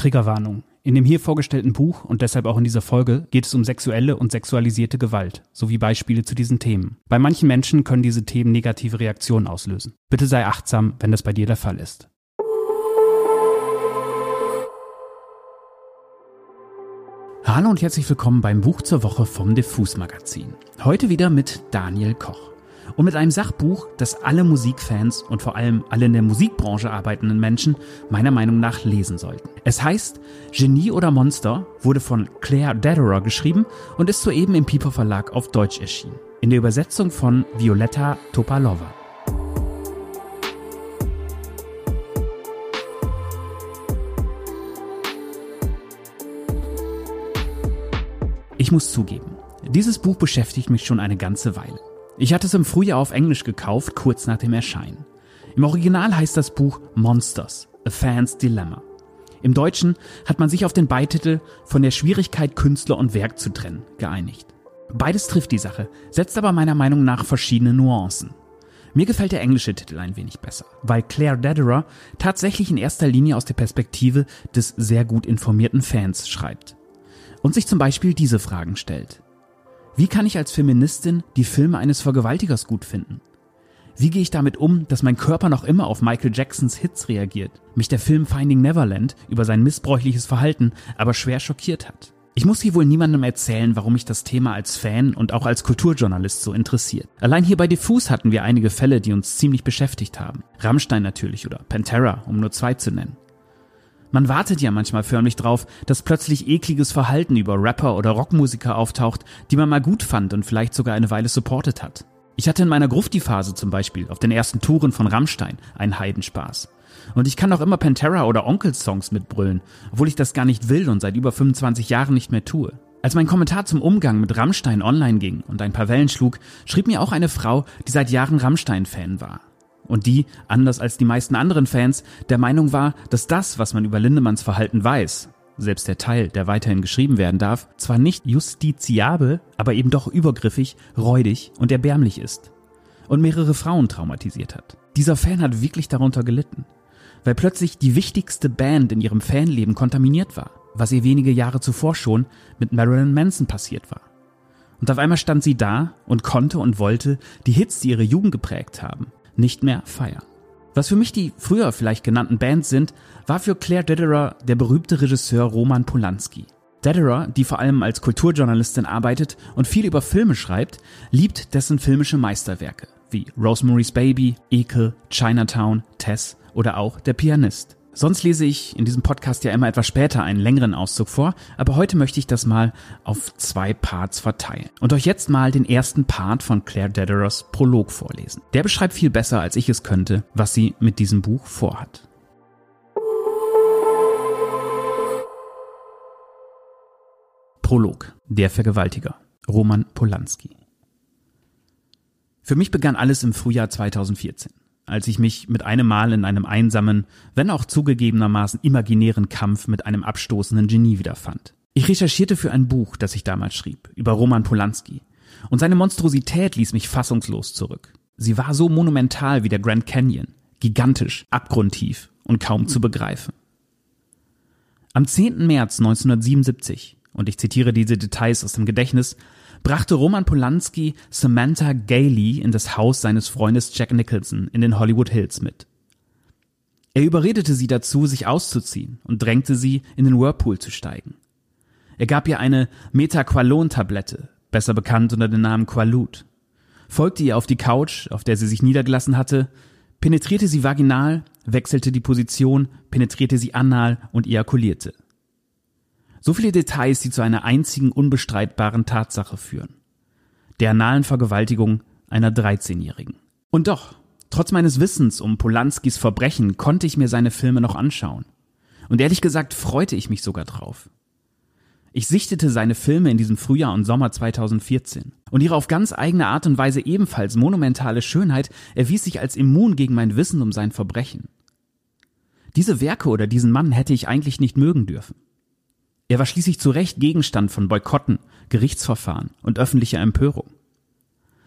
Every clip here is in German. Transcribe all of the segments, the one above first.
Triggerwarnung. In dem hier vorgestellten Buch und deshalb auch in dieser Folge geht es um sexuelle und sexualisierte Gewalt sowie Beispiele zu diesen Themen. Bei manchen Menschen können diese Themen negative Reaktionen auslösen. Bitte sei achtsam, wenn das bei dir der Fall ist. Hallo und herzlich willkommen beim Buch zur Woche vom Diffus Magazin. Heute wieder mit Daniel Koch und mit einem Sachbuch, das alle Musikfans und vor allem alle in der Musikbranche arbeitenden Menschen meiner Meinung nach lesen sollten. Es heißt Genie oder Monster, wurde von Claire Dederer geschrieben und ist soeben im Piper Verlag auf Deutsch erschienen. In der Übersetzung von Violetta Topalova. Ich muss zugeben, dieses Buch beschäftigt mich schon eine ganze Weile. Ich hatte es im Frühjahr auf Englisch gekauft, kurz nach dem Erscheinen. Im Original heißt das Buch Monsters, A Fan's Dilemma. Im Deutschen hat man sich auf den Beititel von der Schwierigkeit, Künstler und Werk zu trennen, geeinigt. Beides trifft die Sache, setzt aber meiner Meinung nach verschiedene Nuancen. Mir gefällt der englische Titel ein wenig besser, weil Claire Dederer tatsächlich in erster Linie aus der Perspektive des sehr gut informierten Fans schreibt. Und sich zum Beispiel diese Fragen stellt. Wie kann ich als Feministin die Filme eines Vergewaltigers gut finden? Wie gehe ich damit um, dass mein Körper noch immer auf Michael Jacksons Hits reagiert, mich der Film Finding Neverland über sein missbräuchliches Verhalten aber schwer schockiert hat? Ich muss hier wohl niemandem erzählen, warum mich das Thema als Fan und auch als Kulturjournalist so interessiert. Allein hier bei Diffus hatten wir einige Fälle, die uns ziemlich beschäftigt haben. Rammstein natürlich oder Pantera, um nur zwei zu nennen. Man wartet ja manchmal förmlich drauf, dass plötzlich ekliges Verhalten über Rapper oder Rockmusiker auftaucht, die man mal gut fand und vielleicht sogar eine Weile supportet hat. Ich hatte in meiner Grufti-Phase zum Beispiel auf den ersten Touren von Rammstein einen Heidenspaß. Und ich kann auch immer Pantera oder Onkel-Songs mitbrüllen, obwohl ich das gar nicht will und seit über 25 Jahren nicht mehr tue. Als mein Kommentar zum Umgang mit Rammstein online ging und ein paar Wellen schlug, schrieb mir auch eine Frau, die seit Jahren Rammstein-Fan war und die, anders als die meisten anderen Fans, der Meinung war, dass das, was man über Lindemanns Verhalten weiß, selbst der Teil, der weiterhin geschrieben werden darf, zwar nicht justiziabel, aber eben doch übergriffig, räudig und erbärmlich ist. Und mehrere Frauen traumatisiert hat. Dieser Fan hat wirklich darunter gelitten. Weil plötzlich die wichtigste Band in ihrem Fanleben kontaminiert war, was ihr wenige Jahre zuvor schon mit Marilyn Manson passiert war. Und auf einmal stand sie da und konnte und wollte die Hits, die ihre Jugend geprägt haben, nicht mehr feiern. Was für mich die früher vielleicht genannten Bands sind, war für Claire Dederer der berühmte Regisseur Roman Polanski. Dederer, die vor allem als Kulturjournalistin arbeitet und viel über Filme schreibt, liebt dessen filmische Meisterwerke wie Rosemary's Baby, Ekel, Chinatown, Tess oder auch Der Pianist. Sonst lese ich in diesem Podcast ja immer etwas später einen längeren Auszug vor, aber heute möchte ich das mal auf zwei Parts verteilen und euch jetzt mal den ersten Part von Claire Dederers Prolog vorlesen. Der beschreibt viel besser, als ich es könnte, was sie mit diesem Buch vorhat. Prolog. Der Vergewaltiger. Roman Polanski. Für mich begann alles im Frühjahr 2014 als ich mich mit einem Mal in einem einsamen, wenn auch zugegebenermaßen imaginären Kampf mit einem abstoßenden Genie wiederfand. Ich recherchierte für ein Buch, das ich damals schrieb, über Roman Polanski. Und seine Monstrosität ließ mich fassungslos zurück. Sie war so monumental wie der Grand Canyon, gigantisch, abgrundtief und kaum zu begreifen. Am 10. März 1977, und ich zitiere diese Details aus dem Gedächtnis, brachte Roman Polanski Samantha Gailey in das Haus seines Freundes Jack Nicholson in den Hollywood Hills mit. Er überredete sie dazu, sich auszuziehen und drängte sie, in den Whirlpool zu steigen. Er gab ihr eine Metaqualon-Tablette, besser bekannt unter dem Namen Qualut, folgte ihr auf die Couch, auf der sie sich niedergelassen hatte, penetrierte sie vaginal, wechselte die Position, penetrierte sie anal und ejakulierte. So viele Details, die zu einer einzigen unbestreitbaren Tatsache führen. Der analen Vergewaltigung einer 13-Jährigen. Und doch, trotz meines Wissens um Polanskis Verbrechen konnte ich mir seine Filme noch anschauen. Und ehrlich gesagt freute ich mich sogar drauf. Ich sichtete seine Filme in diesem Frühjahr und Sommer 2014 und ihre auf ganz eigene Art und Weise ebenfalls monumentale Schönheit erwies sich als immun gegen mein Wissen um sein Verbrechen. Diese Werke oder diesen Mann hätte ich eigentlich nicht mögen dürfen. Er war schließlich zu Recht Gegenstand von Boykotten, Gerichtsverfahren und öffentlicher Empörung.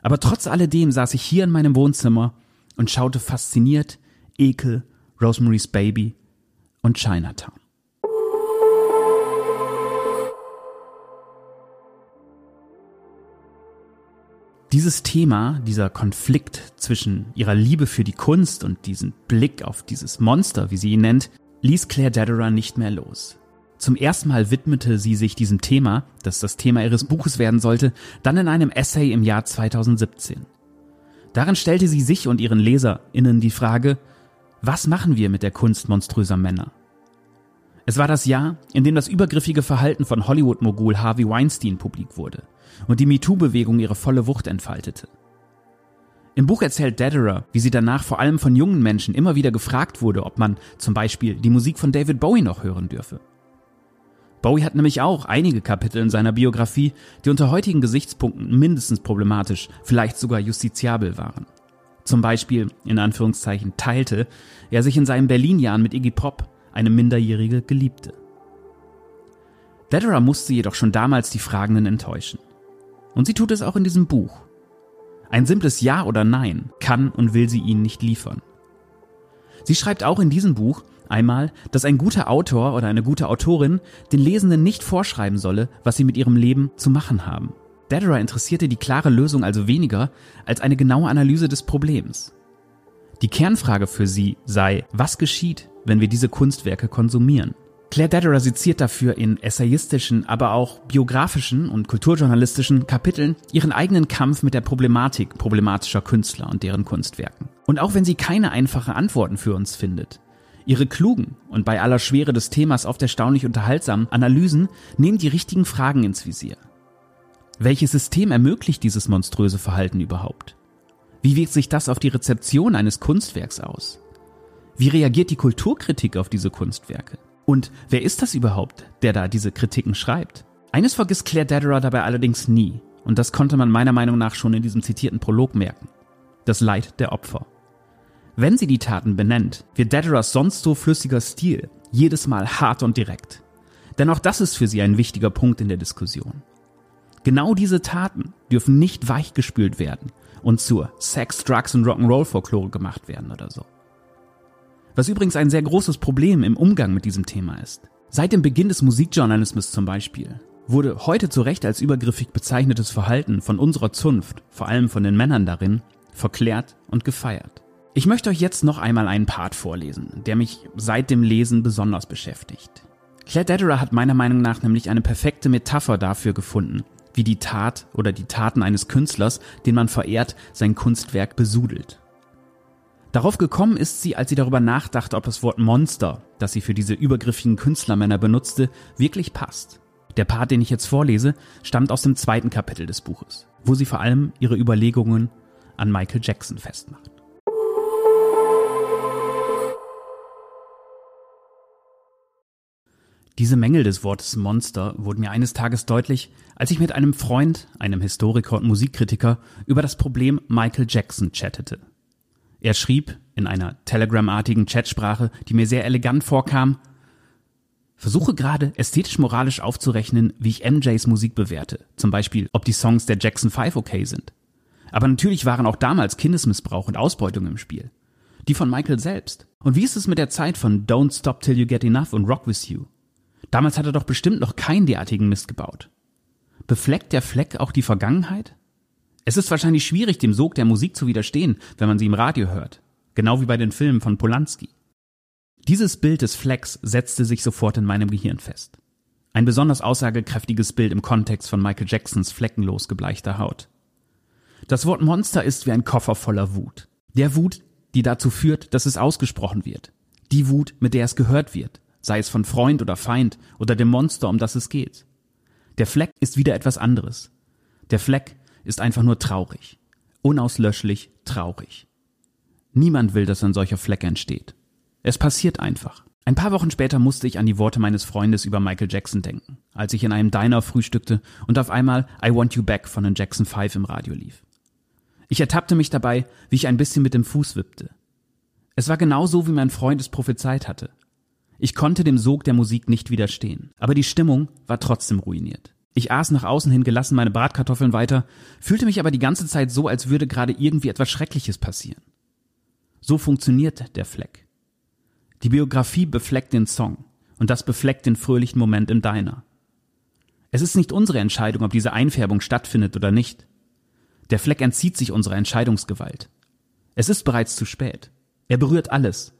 Aber trotz alledem saß ich hier in meinem Wohnzimmer und schaute fasziniert Ekel, Rosemary's Baby und Chinatown. Dieses Thema, dieser Konflikt zwischen ihrer Liebe für die Kunst und diesem Blick auf dieses Monster, wie sie ihn nennt, ließ Claire Dederer nicht mehr los. Zum ersten Mal widmete sie sich diesem Thema, das das Thema ihres Buches werden sollte, dann in einem Essay im Jahr 2017. Darin stellte sie sich und ihren LeserInnen die Frage, was machen wir mit der Kunst monströser Männer? Es war das Jahr, in dem das übergriffige Verhalten von Hollywood-Mogul Harvey Weinstein publik wurde und die MeToo-Bewegung ihre volle Wucht entfaltete. Im Buch erzählt Dederer, wie sie danach vor allem von jungen Menschen immer wieder gefragt wurde, ob man zum Beispiel die Musik von David Bowie noch hören dürfe. Bowie hat nämlich auch einige Kapitel in seiner Biografie, die unter heutigen Gesichtspunkten mindestens problematisch, vielleicht sogar justiziabel waren. Zum Beispiel, in Anführungszeichen, teilte er sich in seinen Berlin-Jahren mit Iggy Pop, eine minderjährige Geliebte. Dederer musste jedoch schon damals die Fragenden enttäuschen. Und sie tut es auch in diesem Buch. Ein simples Ja oder Nein kann und will sie ihnen nicht liefern. Sie schreibt auch in diesem Buch, Einmal, dass ein guter Autor oder eine gute Autorin den Lesenden nicht vorschreiben solle, was sie mit ihrem Leben zu machen haben. Dederer interessierte die klare Lösung also weniger als eine genaue Analyse des Problems. Die Kernfrage für sie sei, was geschieht, wenn wir diese Kunstwerke konsumieren? Claire Dederer seziert dafür in essayistischen, aber auch biografischen und kulturjournalistischen Kapiteln ihren eigenen Kampf mit der Problematik problematischer Künstler und deren Kunstwerken. Und auch wenn sie keine einfachen Antworten für uns findet, Ihre klugen und bei aller Schwere des Themas oft erstaunlich unterhaltsamen Analysen nehmen die richtigen Fragen ins Visier. Welches System ermöglicht dieses monströse Verhalten überhaupt? Wie wirkt sich das auf die Rezeption eines Kunstwerks aus? Wie reagiert die Kulturkritik auf diese Kunstwerke? Und wer ist das überhaupt, der da diese Kritiken schreibt? Eines vergisst Claire Dederer dabei allerdings nie, und das konnte man meiner Meinung nach schon in diesem zitierten Prolog merken. Das Leid der Opfer. Wenn sie die Taten benennt, wird Dederers sonst so flüssiger Stil jedes Mal hart und direkt. Denn auch das ist für sie ein wichtiger Punkt in der Diskussion. Genau diese Taten dürfen nicht weichgespült werden und zur Sex, Drugs und Rock'n'Roll Folklore gemacht werden oder so. Was übrigens ein sehr großes Problem im Umgang mit diesem Thema ist. Seit dem Beginn des Musikjournalismus zum Beispiel wurde heute zu Recht als übergriffig bezeichnetes Verhalten von unserer Zunft, vor allem von den Männern darin, verklärt und gefeiert. Ich möchte euch jetzt noch einmal einen Part vorlesen, der mich seit dem Lesen besonders beschäftigt. Claire Dederer hat meiner Meinung nach nämlich eine perfekte Metapher dafür gefunden, wie die Tat oder die Taten eines Künstlers, den man verehrt, sein Kunstwerk besudelt. Darauf gekommen ist sie, als sie darüber nachdachte, ob das Wort Monster, das sie für diese übergriffigen Künstlermänner benutzte, wirklich passt. Der Part, den ich jetzt vorlese, stammt aus dem zweiten Kapitel des Buches, wo sie vor allem ihre Überlegungen an Michael Jackson festmacht. Diese Mängel des Wortes Monster wurden mir eines Tages deutlich, als ich mit einem Freund, einem Historiker und Musikkritiker, über das Problem Michael Jackson chattete. Er schrieb in einer Telegram-artigen Chatsprache, die mir sehr elegant vorkam, Versuche gerade ästhetisch-moralisch aufzurechnen, wie ich MJs Musik bewerte, zum Beispiel, ob die Songs der Jackson 5 okay sind. Aber natürlich waren auch damals Kindesmissbrauch und Ausbeutung im Spiel. Die von Michael selbst. Und wie ist es mit der Zeit von Don't Stop Till You Get Enough und Rock With You? Damals hat er doch bestimmt noch keinen derartigen Mist gebaut. Befleckt der Fleck auch die Vergangenheit? Es ist wahrscheinlich schwierig, dem Sog der Musik zu widerstehen, wenn man sie im Radio hört. Genau wie bei den Filmen von Polanski. Dieses Bild des Flecks setzte sich sofort in meinem Gehirn fest. Ein besonders aussagekräftiges Bild im Kontext von Michael Jacksons fleckenlos gebleichter Haut. Das Wort Monster ist wie ein Koffer voller Wut. Der Wut, die dazu führt, dass es ausgesprochen wird. Die Wut, mit der es gehört wird sei es von Freund oder Feind oder dem Monster, um das es geht. Der Fleck ist wieder etwas anderes. Der Fleck ist einfach nur traurig. Unauslöschlich traurig. Niemand will, dass ein solcher Fleck entsteht. Es passiert einfach. Ein paar Wochen später musste ich an die Worte meines Freundes über Michael Jackson denken, als ich in einem Diner frühstückte und auf einmal I Want You Back von den Jackson 5 im Radio lief. Ich ertappte mich dabei, wie ich ein bisschen mit dem Fuß wippte. Es war genau so, wie mein Freund es prophezeit hatte. Ich konnte dem Sog der Musik nicht widerstehen, aber die Stimmung war trotzdem ruiniert. Ich aß nach außen hin gelassen meine Bratkartoffeln weiter, fühlte mich aber die ganze Zeit so, als würde gerade irgendwie etwas Schreckliches passieren. So funktioniert der Fleck. Die Biografie befleckt den Song und das befleckt den fröhlichen Moment im Diner. Es ist nicht unsere Entscheidung, ob diese Einfärbung stattfindet oder nicht. Der Fleck entzieht sich unserer Entscheidungsgewalt. Es ist bereits zu spät. Er berührt alles.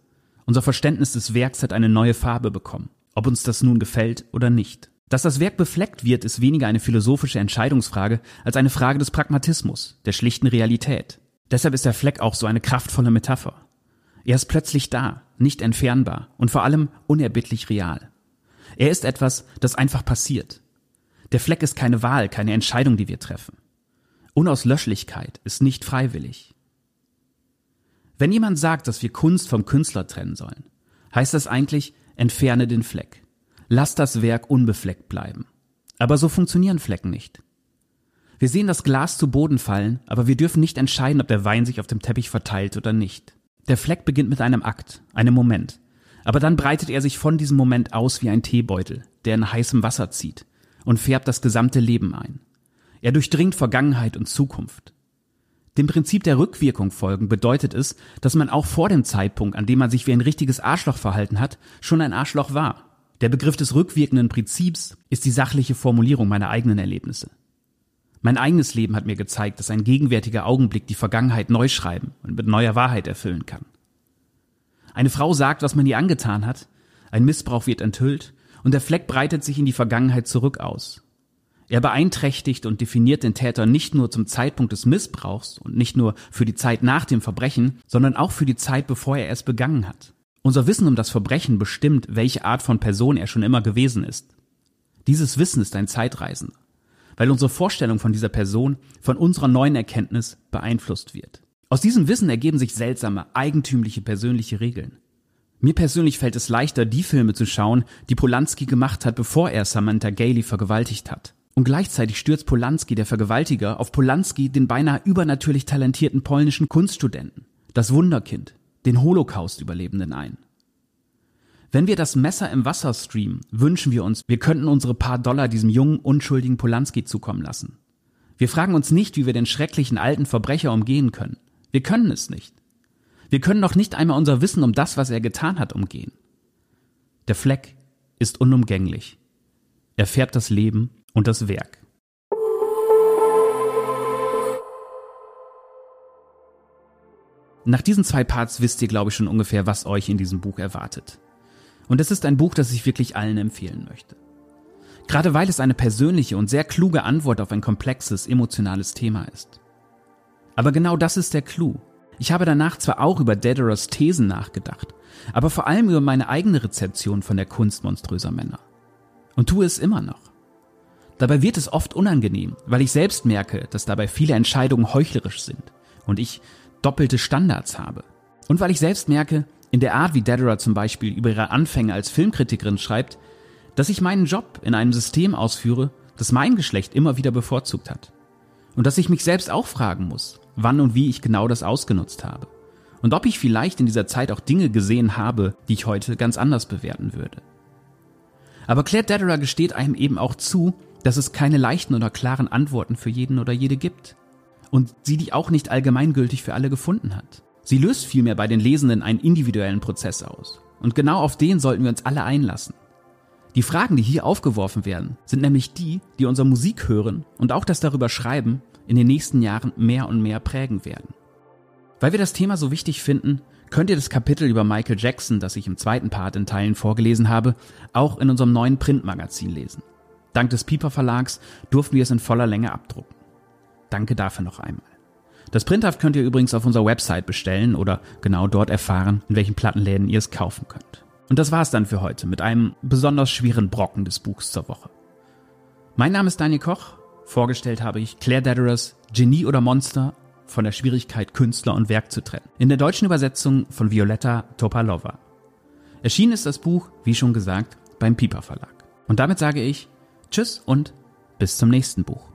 Unser Verständnis des Werks hat eine neue Farbe bekommen, ob uns das nun gefällt oder nicht. Dass das Werk befleckt wird, ist weniger eine philosophische Entscheidungsfrage als eine Frage des Pragmatismus, der schlichten Realität. Deshalb ist der Fleck auch so eine kraftvolle Metapher. Er ist plötzlich da, nicht entfernbar und vor allem unerbittlich real. Er ist etwas, das einfach passiert. Der Fleck ist keine Wahl, keine Entscheidung, die wir treffen. Unauslöschlichkeit ist nicht freiwillig. Wenn jemand sagt, dass wir Kunst vom Künstler trennen sollen, heißt das eigentlich, entferne den Fleck. Lass das Werk unbefleckt bleiben. Aber so funktionieren Flecken nicht. Wir sehen das Glas zu Boden fallen, aber wir dürfen nicht entscheiden, ob der Wein sich auf dem Teppich verteilt oder nicht. Der Fleck beginnt mit einem Akt, einem Moment. Aber dann breitet er sich von diesem Moment aus wie ein Teebeutel, der in heißem Wasser zieht und färbt das gesamte Leben ein. Er durchdringt Vergangenheit und Zukunft. Dem Prinzip der Rückwirkung folgen bedeutet es, dass man auch vor dem Zeitpunkt, an dem man sich wie ein richtiges Arschloch verhalten hat, schon ein Arschloch war. Der Begriff des rückwirkenden Prinzips ist die sachliche Formulierung meiner eigenen Erlebnisse. Mein eigenes Leben hat mir gezeigt, dass ein gegenwärtiger Augenblick die Vergangenheit neu schreiben und mit neuer Wahrheit erfüllen kann. Eine Frau sagt, was man ihr angetan hat, ein Missbrauch wird enthüllt und der Fleck breitet sich in die Vergangenheit zurück aus. Er beeinträchtigt und definiert den Täter nicht nur zum Zeitpunkt des Missbrauchs und nicht nur für die Zeit nach dem Verbrechen, sondern auch für die Zeit, bevor er es begangen hat. Unser Wissen um das Verbrechen bestimmt, welche Art von Person er schon immer gewesen ist. Dieses Wissen ist ein Zeitreisender, weil unsere Vorstellung von dieser Person von unserer neuen Erkenntnis beeinflusst wird. Aus diesem Wissen ergeben sich seltsame, eigentümliche persönliche Regeln. Mir persönlich fällt es leichter, die Filme zu schauen, die Polanski gemacht hat, bevor er Samantha Gailey vergewaltigt hat. Und gleichzeitig stürzt Polanski, der Vergewaltiger, auf Polanski, den beinahe übernatürlich talentierten polnischen Kunststudenten, das Wunderkind, den Holocaust-Überlebenden ein. Wenn wir das Messer im Wasser streamen, wünschen wir uns, wir könnten unsere paar Dollar diesem jungen, unschuldigen Polanski zukommen lassen. Wir fragen uns nicht, wie wir den schrecklichen alten Verbrecher umgehen können. Wir können es nicht. Wir können noch nicht einmal unser Wissen um das, was er getan hat, umgehen. Der Fleck ist unumgänglich. Er färbt das Leben und das Werk. Nach diesen zwei Parts wisst ihr, glaube ich, schon ungefähr, was euch in diesem Buch erwartet. Und es ist ein Buch, das ich wirklich allen empfehlen möchte. Gerade weil es eine persönliche und sehr kluge Antwort auf ein komplexes, emotionales Thema ist. Aber genau das ist der Clou. Ich habe danach zwar auch über Dederers Thesen nachgedacht, aber vor allem über meine eigene Rezeption von der Kunst monströser Männer. Und tue es immer noch. Dabei wird es oft unangenehm, weil ich selbst merke, dass dabei viele Entscheidungen heuchlerisch sind und ich doppelte Standards habe. Und weil ich selbst merke, in der Art, wie Dederer zum Beispiel über ihre Anfänge als Filmkritikerin schreibt, dass ich meinen Job in einem System ausführe, das mein Geschlecht immer wieder bevorzugt hat. Und dass ich mich selbst auch fragen muss, wann und wie ich genau das ausgenutzt habe. Und ob ich vielleicht in dieser Zeit auch Dinge gesehen habe, die ich heute ganz anders bewerten würde. Aber Claire Dederer gesteht einem eben auch zu, dass es keine leichten oder klaren Antworten für jeden oder jede gibt. Und sie die auch nicht allgemeingültig für alle gefunden hat. Sie löst vielmehr bei den Lesenden einen individuellen Prozess aus. Und genau auf den sollten wir uns alle einlassen. Die Fragen, die hier aufgeworfen werden, sind nämlich die, die unser Musik hören und auch das darüber schreiben in den nächsten Jahren mehr und mehr prägen werden. Weil wir das Thema so wichtig finden, könnt ihr das Kapitel über Michael Jackson, das ich im zweiten Part in Teilen vorgelesen habe, auch in unserem neuen Printmagazin lesen. Dank des Piper Verlags durften wir es in voller Länge abdrucken. Danke dafür noch einmal. Das Printhaft könnt ihr übrigens auf unserer Website bestellen oder genau dort erfahren, in welchen Plattenläden ihr es kaufen könnt. Und das war's dann für heute mit einem besonders schweren Brocken des Buchs zur Woche. Mein Name ist Daniel Koch. Vorgestellt habe ich Claire Dederers Genie oder Monster von der Schwierigkeit, Künstler und Werk zu trennen. In der deutschen Übersetzung von Violetta Topalova. Erschienen ist das Buch, wie schon gesagt, beim Piper Verlag. Und damit sage ich Tschüss und bis zum nächsten Buch.